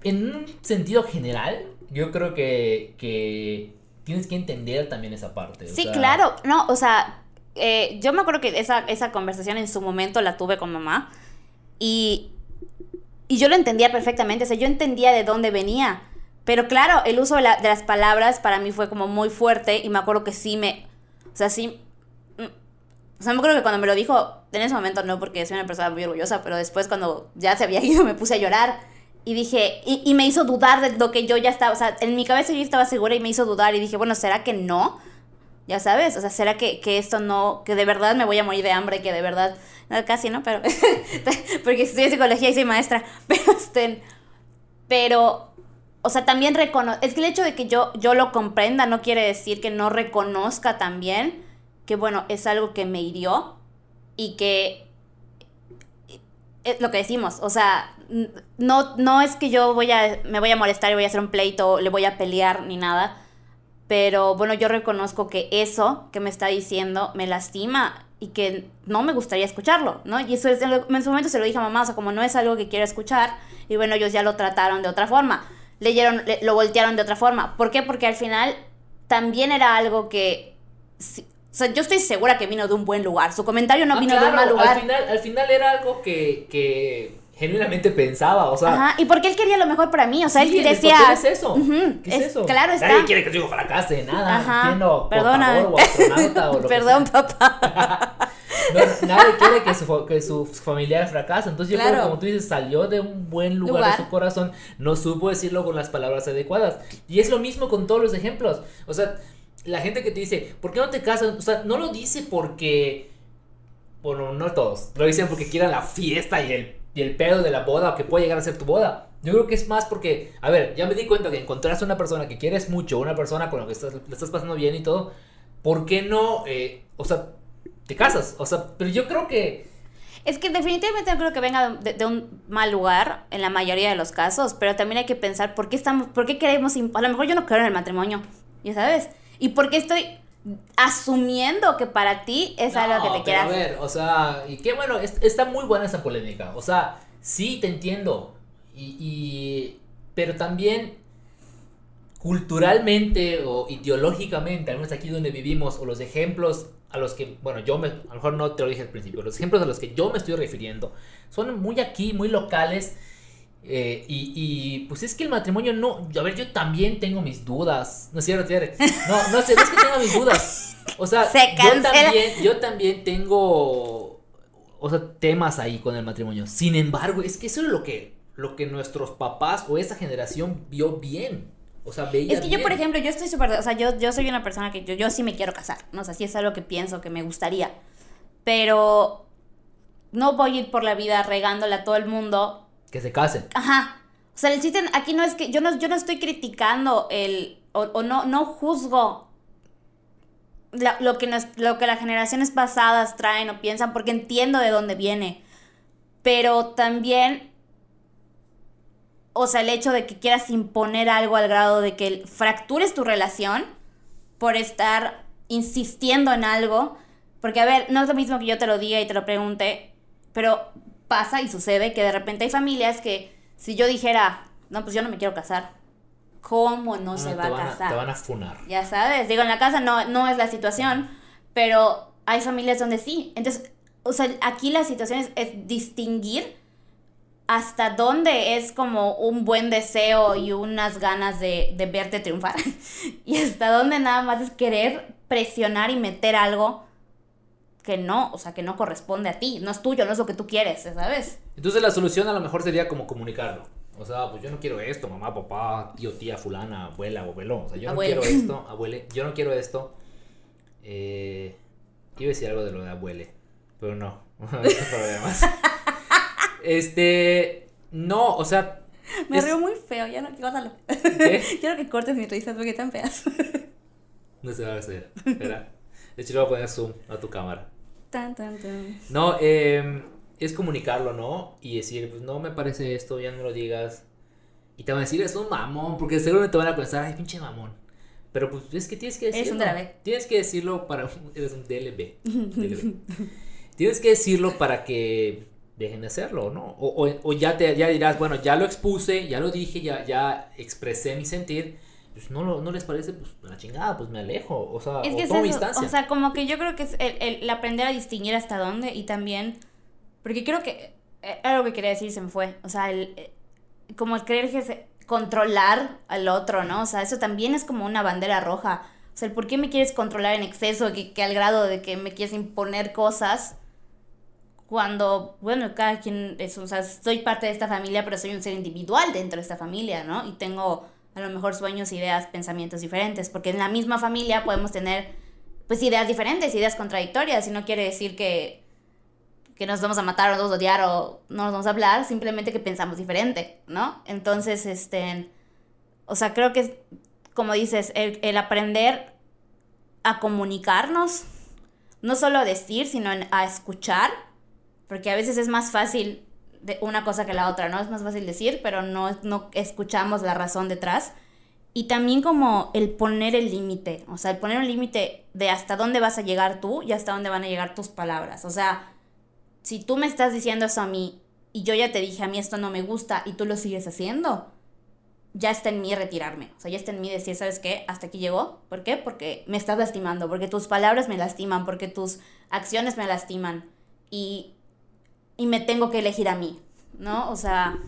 en un sentido general, yo creo que, que tienes que entender también esa parte. o Sí, sea, claro. No, o sea, eh, yo me acuerdo que esa, esa conversación en su momento la tuve con mamá y, y yo lo entendía perfectamente, o sea, yo entendía de dónde venía. Pero claro, el uso de, la- las palabras para mí fue como muy fuerte y me acuerdo que sí me... O sea, sí... mm, O sea, me acuerdo que cuando me lo dijo, en ese momento no, porque soy una persona muy orgullosa, pero después cuando ya se había ido me puse a llorar y dije, y me hizo dudar de lo que yo ya estaba, o sea, en mi cabeza yo estaba segura y me hizo dudar y dije, bueno, ¿será que no? Ya sabes, o sea, ¿será que, que esto no, que de verdad me voy a morir de hambre, que de verdad, casi, ¿no? Pero, porque estudié psicología y soy maestra, pero, este, pero, o sea, también reconozco, es que el hecho de que yo, yo lo comprenda no quiere decir que no reconozca también que, bueno, es algo que me hirió y que es lo que decimos, o sea, no, no es que yo voy a, me voy a molestar y voy a hacer un pleito, le voy a pelear ni nada, pero bueno, yo reconozco que eso que me está diciendo me lastima y que no me gustaría escucharlo, ¿no? Y eso es, en su momento se lo dije a mamá, o sea, como no es algo que quiero escuchar, y bueno, ellos ya lo trataron de otra forma, leyeron, le- lo voltearon de otra forma. ¿Por qué? Porque al final también era algo que... o sea, yo estoy segura que vino de un buen lugar. Su comentario no Ah, vino de un mal lugar. Al final, al final era algo que, que genuinamente pensaba, o sea. Ajá, y porque él quería lo mejor para mí, o sea, sí, él decía... papel es eso. ¿Qué es, es- eso? claro está. Nadie quiere que su hijo fracase, nada. Ajá, perdona. contador o o lo que Perdón, sea. papá. No, nadie quiere que su, que su familiar fracase. Entonces, yo creo que, como tú dices, salió de un buen lugar, Lugar. de su corazón, no supo decirlo con las palabras adecuadas. Y es lo mismo con todos los ejemplos. O sea, la gente que te dice, ¿por qué no te casas? O sea, no lo dice porque. Bueno, no todos. Lo dicen porque quieran la fiesta y el, y el pedo de la boda o que puede llegar a ser tu boda. Yo creo que es más porque, a ver, ya me di cuenta que encontraste una persona que quieres mucho, una persona con la que estás, le estás pasando bien y todo. ¿Por qué no, eh, o sea, te casas? O sea, pero yo creo que Es que definitivamente no creo que venga de, un mal lugar en la mayoría de los casos, pero también hay que pensar por qué estamos, por qué queremos, a lo mejor yo no creo en el matrimonio, ya sabes, y por qué estoy asumiendo que para ti es algo que te quieras. A ver, o sea, y qué bueno, es- está muy buena esa polémica. O sea, sí te entiendo. Y, y- pero también culturalmente o ideológicamente, al menos aquí donde vivimos, o los ejemplos a los que, bueno, yo me, a lo mejor no te lo dije al principio, los ejemplos a los que yo me estoy refiriendo son muy aquí, muy locales. Eh, y, y, pues es que el matrimonio no. A ver, yo también tengo mis dudas. No es cierto? No, no sé, no es que tenga mis dudas. O sea, Se yo también, yo también tengo. O sea, temas ahí con el matrimonio. Sin embargo, es que eso es lo que, lo que nuestros papás o esa generación vio bien. O sea, veía Es que yo, por ejemplo, yo estoy súper, o sea, yo, yo soy una persona que yo, yo sí me quiero casar, ¿no? O sea, sí es algo que pienso que me gustaría, pero no voy a ir por la vida regándole a todo el mundo Que se casen. Ajá. O sea, el chiste aquí no es que yo no, yo no estoy criticando el o, o no no juzgo la- lo que nos, lo que las generaciones pasadas traen o piensan porque entiendo de dónde viene. Pero también o sea, el hecho de que quieras imponer algo al grado de que fractures tu relación por estar insistiendo en algo, porque a ver, no es lo mismo que yo te lo diga y te lo pregunte, pero pasa y sucede que de repente hay familias que si yo dijera, no, pues yo no me quiero casar, ¿cómo no, se te va a casar? te van a funar. Ya sabes, digo, en la casa no, no es la situación, pero hay familias donde sí. Entonces, o sea, aquí la situación es, es distinguir hasta dónde es como un buen deseo y unas ganas de, de verte triunfar. y hasta dónde nada más es querer presionar y meter algo que no, o sea, que no corresponde a ti, no es tuyo, no es lo que tú quieres, ¿sabes? Entonces la solución a lo mejor sería como comunicarlo. O sea, pues yo no quiero esto, mamá, papá, tío, tía, fulana, abuela, abuelo. O sea, yo Abuele. no quiero esto, abuele. Yo no quiero esto. Eh, iba a decir algo de lo de abuele, pero no. no hay problemas. Este, no, o sea. Me es- río muy feo, ya no, córtalo. Quiero que cortes mis risas porque están feas. No se va a hacer. Espera. De hecho, le voy a poner zoom a tu cámara. Tan, tan, tan. No, eh, es comunicarlo, ¿no? Y decir, pues no me parece esto, ya no lo digas. Y te van a decir, es un mamón, porque seguro te van a pensar, ay, pinche mamón. Pero pues es que tienes que decirlo. Eres un DLB. Tienes que decirlo para. Eres un DLB. DLB. tienes que decirlo para que dejen de hacerlo, ¿no? O, o, o ya te ya dirás, bueno, ya lo expuse, ya lo dije, ya, ya expresé mi sentir. Pues no, lo- no les parece, pues la chingada, pues me alejo. O sea, Es o que es tomo distancia. O sea, como que yo creo que es el, el- el aprender a distinguir hasta dónde y también. Porque creo que. eh, Algo que quería decir se me fue. O sea, el, eh, como el creer que se- controlar al otro, ¿no? O sea, eso también es como una bandera roja. O sea, el por qué me quieres controlar en exceso, que, que al grado de que me quieres imponer cosas. Cuando, bueno, cada quien es, o sea, soy parte de esta familia, pero soy un ser individual dentro de esta familia, ¿no? Y tengo a lo mejor sueños, ideas, pensamientos diferentes, porque en la misma familia podemos tener, pues, ideas diferentes, ideas contradictorias, y no quiere decir que, que nos vamos a matar o nos vamos a odiar o no nos vamos a hablar, simplemente que pensamos diferente, ¿no? Entonces, este, o sea, creo que, como dices, el, el aprender a comunicarnos, no solo a decir, sino a escuchar, porque a veces es más fácil de una cosa que la otra, ¿no? Es más fácil decir, pero no, no escuchamos la razón detrás. Y también como el poner el límite, o sea, el poner un límite de hasta dónde vas a llegar tú y hasta dónde van a llegar tus palabras. O sea, si tú me estás diciendo eso a mí y yo ya te dije a mí esto no me gusta y tú lo sigues haciendo, ya está en mí retirarme. O sea, ya está en mí decir, ¿sabes qué? Hasta aquí llegó. ¿Por qué? Porque me estás lastimando, porque tus palabras me lastiman, porque tus acciones me lastiman. Y, y me tengo que elegir a mí, ¿no? O sea,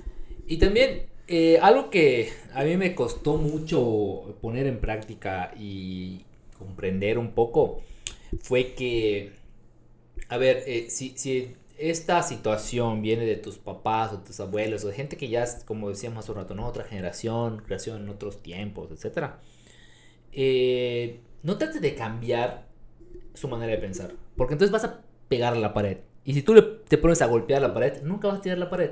Y también eh, algo que a mí me costó mucho poner en práctica y comprender un poco fue que, a ver, eh, si, si esta situación viene de tus papás o tus abuelos o de gente que ya, como decíamos hace un rato, ¿no? Otra generación, creación en otros tiempos, etcétera. eh, no trates de cambiar su manera de pensar, porque entonces vas a pegar la pared. Y si tú te pones a golpear la pared, nunca vas a tirar la pared.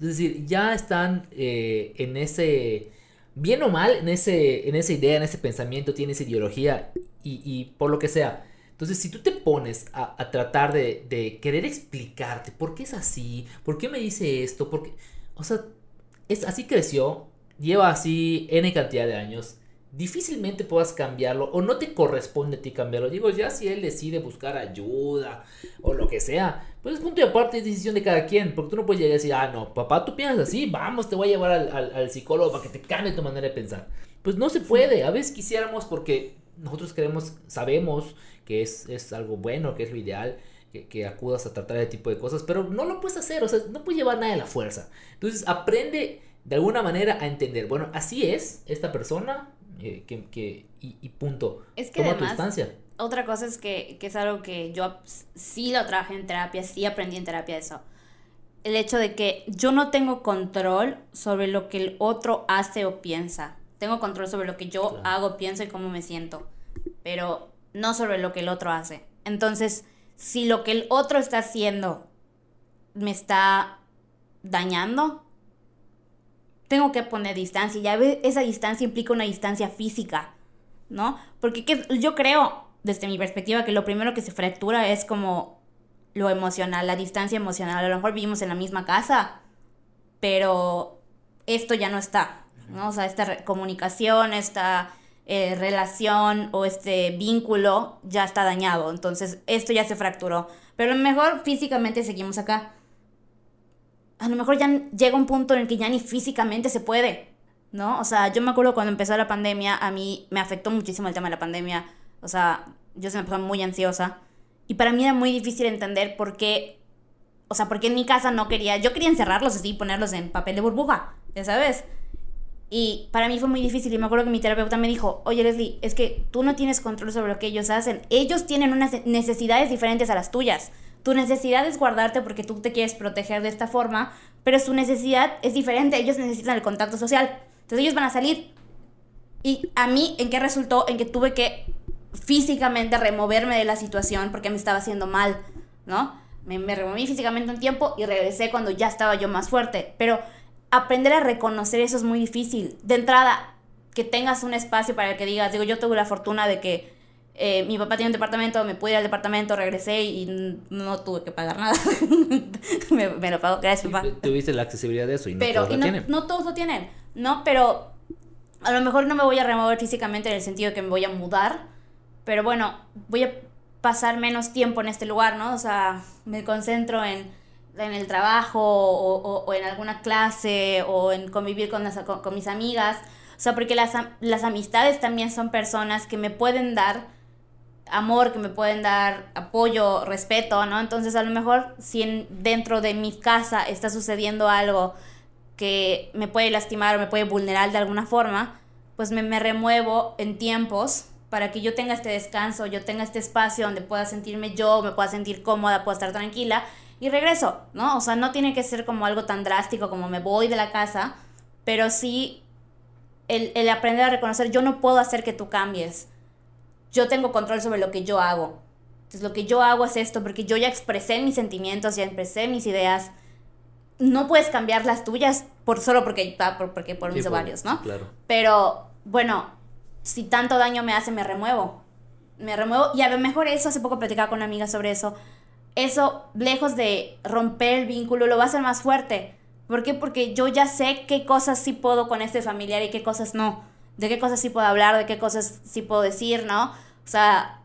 Es decir, ya están eh, en ese, bien o mal, en, ese, en esa idea, en ese pensamiento, tiene esa ideología y, y por lo que sea. Entonces, si tú te pones a, a tratar de, de querer explicarte por qué es así, por qué me dice esto, por qué... O sea, es, así creció, lleva así N cantidad de años, difícilmente puedas cambiarlo o no te corresponde a ti cambiarlo. Digo, ya si él decide buscar ayuda o lo que sea, pues es punto y aparte, es decisión de cada quien, porque tú no puedes llegar y decir, ah, no, papá, tú piensas así, vamos, te voy a llevar al, al, al psicólogo para que te cambie tu manera de pensar. Pues no se puede, a veces quisiéramos porque nosotros queremos, sabemos que es, es algo bueno, que es lo ideal, que, que, acudas a tratar ese tipo de cosas, pero no lo puedes hacer, o sea, no puedes llevar nada de la fuerza. Entonces, aprende de alguna manera a entender, bueno, así es esta persona, eh, que, que y, y, punto. Es que Toma además, tu distancia. Otra cosa es que, que, es algo que yo sí lo trabajé en terapia, sí aprendí en terapia eso. El hecho de que yo no tengo control sobre lo que el otro hace o piensa. Tengo control sobre lo que yo claro. hago, pienso y cómo me siento. Pero no sobre lo que el otro hace. Entonces, si lo que el otro está haciendo me está dañando, tengo que poner distancia. Ya esa distancia implica una distancia física, ¿no? Porque yo creo, desde mi perspectiva, que lo primero que se fractura es como lo emocional, la distancia emocional. A lo mejor vivimos en la misma casa, pero esto ya no está, ¿no? O sea, esta comunicación, esta eh, relación o este vínculo ya está dañado. Entonces, esto ya se fracturó. Pero a lo mejor físicamente seguimos acá. A lo mejor ya llega un punto en el que ya ni físicamente se puede, ¿no? O sea, yo me acuerdo cuando empezó la pandemia, a mí me afectó muchísimo el tema de la pandemia. O sea, yo se me puso muy ansiosa. Y para mí era muy difícil entender por qué, o sea, por qué en mi casa no quería, yo quería encerrarlos así, ponerlos en papel de burbuja, ya sabes. Y para mí fue muy difícil y me acuerdo que mi terapeuta me dijo, oye Leslie, es que tú no tienes control sobre lo que ellos hacen. Ellos tienen unas necesidades diferentes a las tuyas. Tu necesidad es guardarte porque tú te quieres proteger de esta forma, pero su necesidad es diferente. Ellos necesitan el contacto social. Entonces ellos van a salir. Y a mí, ¿en qué resultó? En que tuve que físicamente removerme de la situación porque me estaba haciendo mal, ¿no? Me, me removí físicamente un tiempo y regresé cuando ya estaba yo más fuerte. Pero aprender a reconocer eso es muy difícil. De entrada, que tengas un espacio para que digas, digo, yo tuve la fortuna de que eh, mi papá tiene un departamento, me pude ir al departamento, regresé y no tuve que pagar nada. me, me, lo pago, gracias papá. Tuviste la accesibilidad de eso y no pero, todos y lo no, tienen. No todos lo tienen, ¿no? Pero a lo mejor no me voy a remover físicamente en el sentido de que me voy a mudar, pero bueno, voy a pasar menos tiempo en este lugar, ¿no? O sea, me concentro en, en el trabajo o, o- o en alguna clase o en convivir con, las- con, con mis amigas. O sea, porque las, las amistades también son personas que me pueden dar amor, que me pueden dar apoyo, respeto, ¿no? Entonces, a lo mejor si en- dentro de mi casa está sucediendo algo que me puede lastimar o me puede vulnerar de alguna forma, pues me, me remuevo en tiempos para que yo tenga este descanso, yo tenga este espacio donde pueda sentirme yo, me pueda sentir cómoda, pueda estar tranquila y regreso, ¿no? O sea, no tiene que ser como algo tan drástico como me voy de la casa, pero sí el, el aprender a reconocer, yo no puedo hacer que tú cambies, yo tengo control sobre lo que yo hago. Entonces, lo que yo hago es esto, porque yo ya expresé mis sentimientos, ya expresé mis ideas. No puedes cambiar las tuyas por solo porque, ah, por, porque por Sí, mis ovarios, ¿no? claro. Pero, bueno, si tanto daño me hace, me remuevo. Me remuevo. Y a lo mejor eso, hace poco platicaba con una amiga sobre eso. Eso, lejos de romper el vínculo, lo va a hacer más fuerte. ¿Por qué? Porque yo ya sé qué cosas sí puedo con este familiar y qué cosas no. De qué cosas sí puedo hablar, de qué cosas sí puedo decir, ¿no? O sea,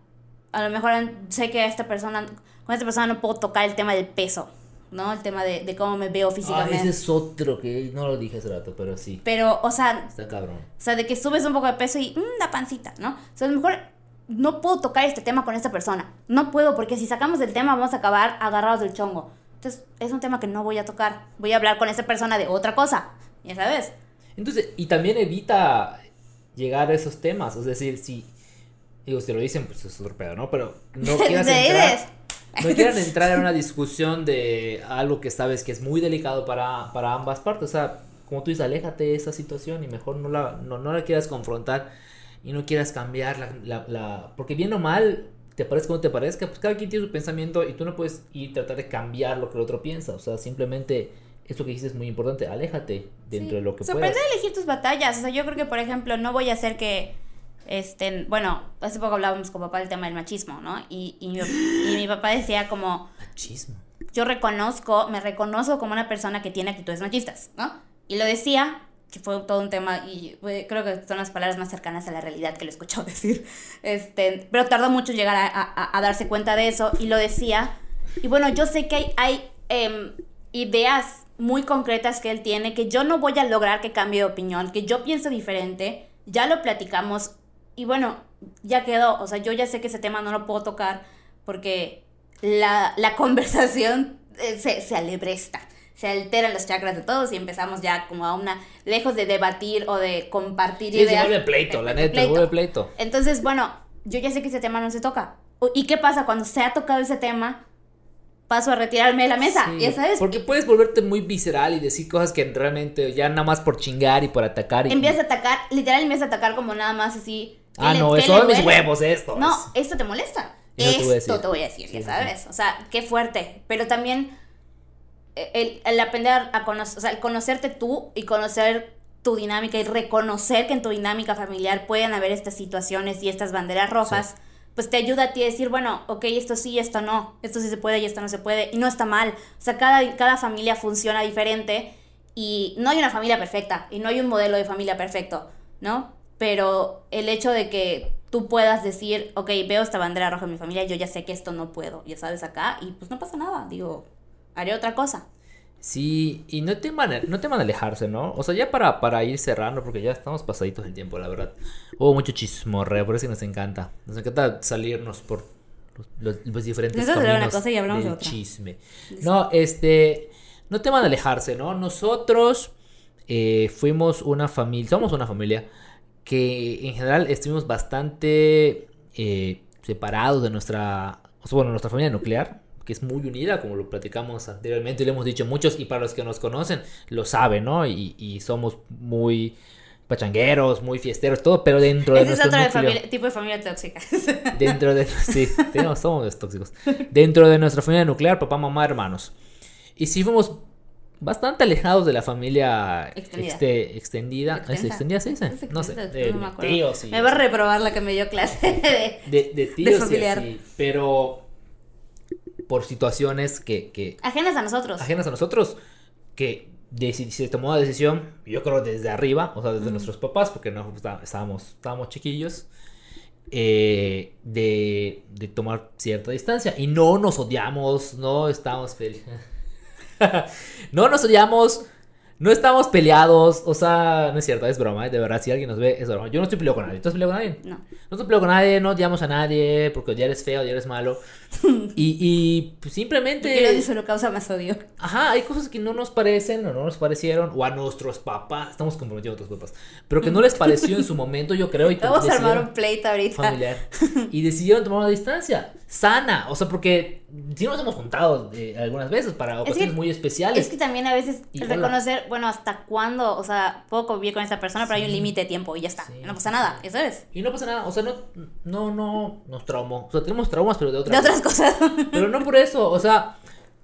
a lo mejor sé que esta persona, con esta persona no puedo tocar el tema del peso, ¿no? El tema de, de cómo me veo Ah, físicamente. ese es otro que no lo dije hace rato, pero sí. Pero, o sea, Está cabrón. o sea, de que subes un poco de peso y mm, la pancita, ¿no? O sea, a lo mejor no puedo tocar este tema con esta persona. No puedo porque si sacamos el tema vamos a acabar agarrados del chongo. Entonces, es un tema que no voy a tocar. Voy a hablar con esa persona de otra cosa. Ya sabes. Entonces, y también evita llegar a esos temas. Es decir, si. Digo, si te lo dicen, pues es otro pedo, ¿no? Pero no quieras entrar. No quieran entrar en una discusión de algo que sabes que es muy delicado para, para ambas partes. O sea, como tú dices, aléjate de esa situación y mejor no la, no, no la quieras confrontar y no quieras cambiar la, la, la- Porque bien o mal, te parezca o no te parezca, pues cada quien tiene su pensamiento y tú no puedes ir a tratar de cambiar lo que el otro piensa. O sea, simplemente eso que dijiste es muy importante. Aléjate dentro Sí. de lo que sea, puedas. elegir tus batallas. O sea, yo creo que, por ejemplo, no voy a hacer que. Este, bueno, hace poco hablábamos con papá del tema del machismo, ¿no? Y, y, mi, y mi papá decía como, Machismo. yo reconozco, me reconozco como una persona que tiene actitudes machistas, ¿no? Y lo decía, que fue todo un tema, y creo que son las palabras más cercanas a la realidad que lo he escuchado decir, este, pero tardó mucho en llegar a, a- a darse cuenta de eso, y lo decía, y bueno, yo sé que hay, hay em, ideas muy concretas que él tiene, que yo no voy a lograr que cambie de opinión, que yo pienso diferente, ya lo platicamos, y bueno, ya quedó, o sea, yo ya sé que ese tema no lo puedo tocar, porque la, la conversación eh, se, se alebresta, se alteran los chakras de todos y empezamos ya como a una, lejos de debatir o de compartir Sí, se ideas. vuelve pleito, la neta, se vuelve pleito. Entonces, bueno, yo ya sé que ese tema no se toca. ¿Y qué pasa cuando se ha tocado ese tema? Paso a retirarme de la mesa, Sí, ya sabes. Porque puedes volverte muy visceral y decir cosas que realmente ya nada más por chingar y por atacar. Y, Empiezas a atacar, literal empiezas a atacar como nada más así. ¿qué ah, le- no, eso son mis huevos, esto. No, es- esto te molesta. Y no te voy a esto decir. te voy a decir, Sí, ya sí, sabes. O sea, qué fuerte. Pero también eh, el, el aprender a conocer, o sea, el conocerte tú y conocer tu dinámica y reconocer que en tu dinámica familiar pueden haber estas situaciones y estas banderas rojas, pues te ayuda a ti a decir, bueno, ok, esto sí, esto no, esto sí se puede y esto no se puede, y no está mal. O sea, cada, cada familia funciona diferente y no hay una familia perfecta y no hay un modelo de familia perfecto, ¿no? Pero el hecho de que tú puedas decir, ok, veo esta bandera roja en mi familia, yo ya sé que esto no puedo, ya sabes acá, y pues no pasa nada, digo, haré otra cosa. Sí, y no teman, no teman alejarse, ¿no? O sea, ya para, para ir cerrando, porque ya estamos pasaditos del tiempo, la verdad. Hubo mucho chismorreo, por eso que nos encanta. Nos encanta salirnos por los, diferentes Nosotros caminos una cosa y hablamos del otra. chisme. No, este, no teman alejarse, ¿no? Nosotros eh, fuimos una familia, somos una familia que en general estuvimos bastante eh, separados de nuestra, bueno, nuestra familia nuclear, que es muy unida, como lo platicamos anteriormente y lo hemos dicho muchos, y para los que nos conocen lo saben, ¿no? Y, y somos muy pachangueros, muy fiesteros, todo, pero dentro de Ese es nuestro otro de núcleo, familia- tipo de familia tóxica. dentro de, sí, tenemos, somos tóxicos, dentro de nuestra familia nuclear, papá, mamá, hermanos, y sí fuimos bastante alejados de la familia Extendida. este, extendida, ¿es extendida se dice? Es No sé, de, no me de tíos y Me va a reprobar la que me dio clase de... de, de tíos y así, pero por situaciones que, que Ajenas a nosotros. ajenas a nosotros, que se tomó la decisión, yo creo desde arriba, o sea, desde nuestros papás, porque no está- estábamos, estábamos chiquillos, eh, de, de tomar cierta distancia. Y no nos odiamos, no estamos felices. no nos odiamos, no estamos peleados, o sea, no es cierto, es broma, ¿eh? de verdad, si alguien nos ve, es broma. Yo no estoy peleado con nadie, ¿tú estás peleado con nadie? No. No estoy peleado con nadie, no odiamos a nadie, porque odiar es feo, odiar es malo. Y, y pues, simplemente... Porque el odio solo causa más odio. Ajá, hay cosas que no nos parecen o no nos parecieron, o a nuestros papás, estamos comprometiendo a nuestros papás, pero que no les pareció en su momento, yo creo, y Vamos a armar un pleito ahorita. familiar. Y decidieron tomar una distancia sana, o sea, porque sí nos hemos juntado eh, algunas veces para ocasiones muy especiales. Es que también a veces Y hola. reconocer, bueno, hasta cuándo, o sea, puedo convivir con esta persona, pero hay un límite de tiempo y ya está. Sí. No pasa nada, eso es. Y no pasa nada, o sea, no, no, no nos traumó. O sea, tenemos traumas, pero de De otras otras cosas. Pero no por eso, o sea,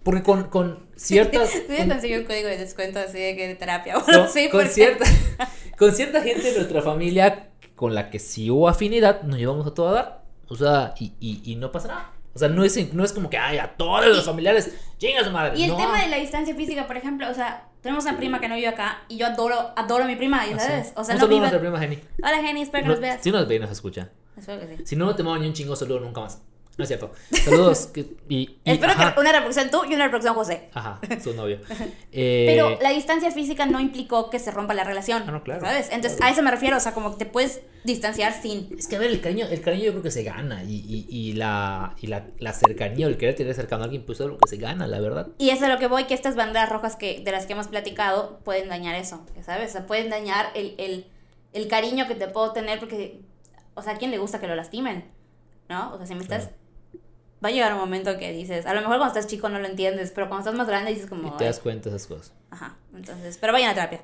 porque con, con ciertas... Voy a conseguir un código de descuento así de que de terapia. No, Bueno, sí, con, porque- cierta, con cierta gente de nuestra familia con la que sí hubo afinidad, nos llevamos a todo dar. O sea, y, y, y no pasa nada. O sea, no es, no es como que, ay, a todos los familiares, chinga su madre. Y el no. tema de la distancia física, por ejemplo, o sea, tenemos una prima que no vive acá y yo adoro, adoro a mi prima, ¿ya Ah, sabes? O sea, Un no saludo a vive. nuestra prima Jenny. Hola, Jenny, espero que No, nos veas. Si nos ve y nos escucha. Espero que sí. Si no, no te mando ni un chingo saludo nunca más. No es cierto. Saludos. y, y- Espero ajá, que una reproducción tú y una reproducción José. Ajá, su novio. Eh, Pero la distancia física no implicó que se rompa la relación. Ah, no, claro, ¿Sabes? Entonces, claro. a eso me refiero. O sea, como que te puedes distanciar sin. Es que a ver, el cariño, el cariño yo creo que se gana. Y, y, y la, y la, la cercanía, o el querer tener cercano a alguien, pues es algo que se gana, la verdad. Y es a lo que voy, que estas banderas rojas que, de las que hemos platicado pueden dañar eso, ¿sabes? O sea, pueden dañar el, el, el cariño que te puedo tener porque, o sea, ¿a quién le gusta que lo lastimen? ¿No? O sea, si me estás... Claro. Va a llegar un momento que dices, a lo mejor cuando estás chico no lo entiendes, pero cuando estás más grande dices como... Y te das cuenta de esas cosas. Ajá, entonces, pero vayan a terapia,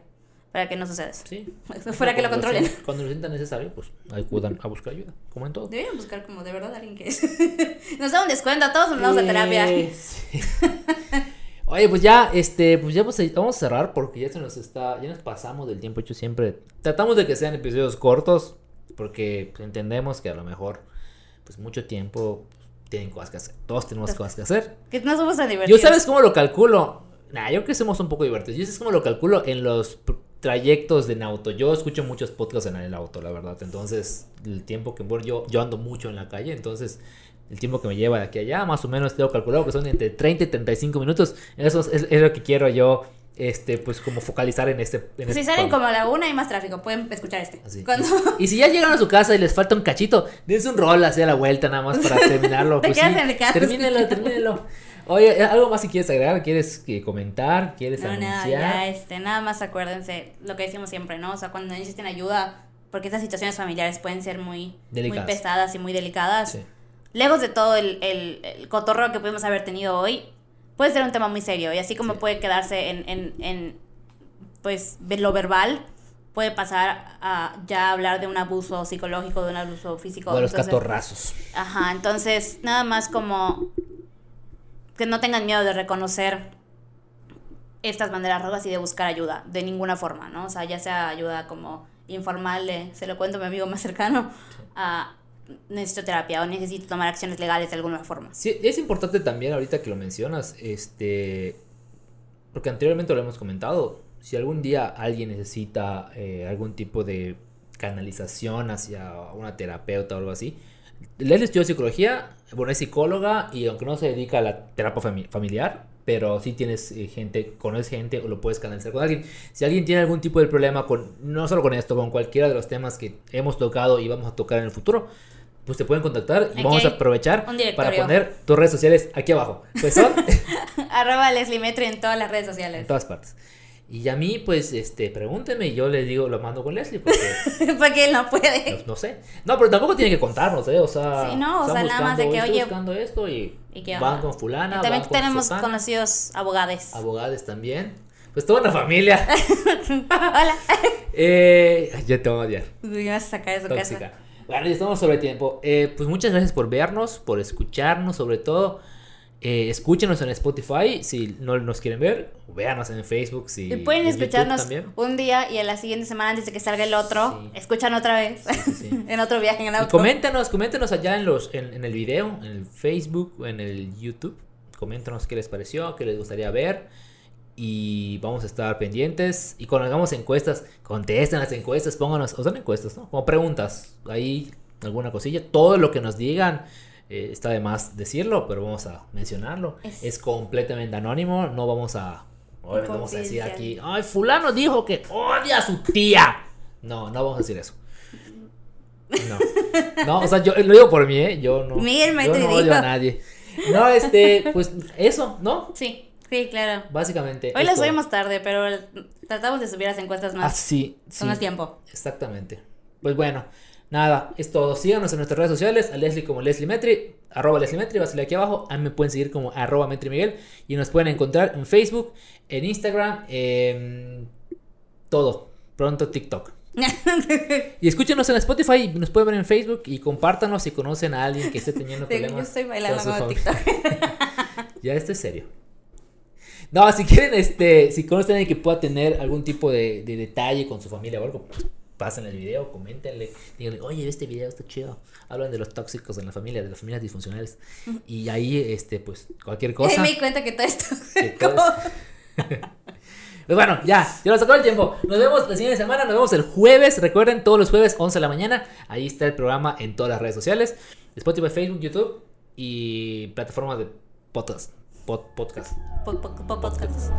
para que no suceda eso. Sí. Para que lo controlen. sientan- Cuando lo sientan necesario, pues acudan a buscar ayuda, como en todo. Deberían buscar como de verdad alguien que es... Nos da un descuento, todos nos vamos a terapia. Sí. Oye, pues ya, este, pues ya pues, vamos a cerrar porque ya se nos está, ya nos pasamos del tiempo hecho siempre. Tratamos de que sean episodios cortos porque entendemos que a lo mejor, pues mucho tiempo tienen cosas que hacer. Todos tenemos cosas que hacer. Que no somos tan Yo divertidos. sabes cómo lo calculo. Nah, yo creo que somos un poco divertidos. Yo sabes cómo lo calculo en los trayectos en auto. Yo escucho muchos podcasts en el auto, la verdad. Entonces, el tiempo que bueno, yo, yo ando mucho en la calle, entonces el tiempo que me lleva de aquí a allá, más o menos tengo calculado que son entre 30 y 35 minutos. Eso es, es lo que quiero yo, este, pues como focalizar en este. En Si este salen como a la una y más tráfico, pueden escuchar este. Cuando... Y, si ya llegan a su casa y les falta un cachito, dense un rol así a la vuelta nada más para terminarlo. Te pues quedas sí, en el carro. termínelo, termínelo. Oye, ¿algo más si quieres agregar? ¿Quieres eh, comentar? ¿Quieres No, nada, anunciar? ya, este, nada más acuérdense lo que decimos siempre, ¿no? O sea, cuando necesiten ayuda, porque estas situaciones familiares pueden ser muy, Delicadas. muy pesadas y muy delicadas. Sí. Lejos de todo el, el, el cotorreo que pudimos haber tenido hoy, puede ser un tema muy serio. Y así como Sí. puede quedarse en, en, en, pues, lo verbal, puede pasar a ya hablar de un abuso psicológico, de un abuso físico. De los Entonces, catorrazos. Ajá, entonces nada más como que no tengan miedo de reconocer estas banderas rojas y de buscar ayuda, de ninguna forma, ¿no? O sea, ya sea ayuda como informal, de, se lo cuento a mi amigo más cercano, a necesito terapia o necesito tomar acciones legales de alguna forma. Sí, es importante también ahorita que lo mencionas, este, porque anteriormente lo hemos comentado, si algún día alguien necesita eh, algún tipo de canalización hacia una terapeuta o algo así, Leslie estudió psicología, bueno, es psicóloga y aunque no se dedica a la terapia fami- familiar, pero sí tienes eh, gente, conoces gente o lo puedes canalizar con alguien. Si alguien tiene algún tipo de problema con, no solo con esto, con cualquiera de los temas que hemos tocado y vamos a tocar en el futuro, pues te pueden contactar y Aquí vamos a aprovechar para poner tus redes sociales aquí abajo. Pues son Arroba Leslie Metri en todas las redes en sociales. todas partes. Y a mí, pues, este, pregúntenme y yo les digo, lo mando con Leslie, porque Porque él no puede. no, no sé. No, pero tampoco tiene que contarnos, ¿eh? O sea, Sí, no, o sea, nada más de que, esto, oye, buscando esto y, ¿y qué van con fulana, También van con tenemos conocidos abogados. abogados también. Pues toda una familia. Hola. eh, ya te voy a odiar. Me vas a sacar de su casa. Bueno, estamos sobre tiempo. Eh, pues muchas gracias por vernos, por escucharnos, sobre todo. Eh, escúchenos en Spotify si no nos quieren ver. Véanos en Facebook si. Y pueden en escucharnos un día y a la siguiente semana antes de que salga el otro, Sí. escuchan otra vez Sí, sí, sí. en otro viaje en el Y auto. coméntanos, coméntanos allá en los en, en el video, en el Facebook, o en el YouTube. Coméntanos qué les pareció, qué les gustaría ver. Y vamos a estar pendientes. Y cuando hagamos encuestas, contesten las encuestas, pónganos, o son encuestas, ¿no? Como preguntas. Ahí alguna cosilla. Todo lo que nos digan. eh, está de más decirlo, pero vamos a mencionarlo. Es- Es, completamente anónimo. No vamos a. obviamente vamos a decir aquí. Ay, Fulano dijo que odia a su tía. No, no vamos a decir eso. No. No, o sea, yo lo digo por mí, ¿eh? Yo no. Miguel yo Maestri no odio dijo. a nadie. No, este, pues eso, ¿no? Sí, sí, claro. Básicamente. Hoy las subimos tarde, pero tratamos de subir las encuestas Ah, más, sí, sí. con más tiempo. Exactamente. Pues bueno, nada, es todo. Síganos en nuestras redes sociales, a Leslie como Leslie Metri, arroba Leslie Metri, va a salir aquí abajo. A mí me pueden seguir como arroba Metri Miguel y nos pueden encontrar en Facebook, en Instagram, en todo. Pronto TikTok. Y escúchenos en Spotify, y nos pueden ver en Facebook y compártanos si conocen a alguien que esté teniendo Yo problemas. estoy bailando con. TikTok. Ya, esto es serio. No, si quieren, este, si conocen a alguien que pueda tener algún tipo de, de detalle con su familia o algo, pues pasen el video, coméntenle, díganle, oye, este video está chido. Hablan de los tóxicos en la familia, de las familias disfuncionales. Y ahí, este, pues, cualquier cosa. me di cuenta que todo esto. que todo es- Pues bueno, ya, ya nos sacó el tiempo. Nos vemos la siguiente semana, nos vemos el jueves. Recuerden, todos los jueves, 11 de la mañana. Ahí está el programa en todas las redes sociales: Spotify, Facebook, YouTube y plataformas de podcast. Pod- podcast. Po- po- po- podcast.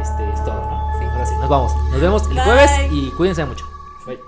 Este es todo, ¿no? Sí. Ahora sí, nos vamos. Nos vemos el Bye. jueves y cuídense mucho. Bye.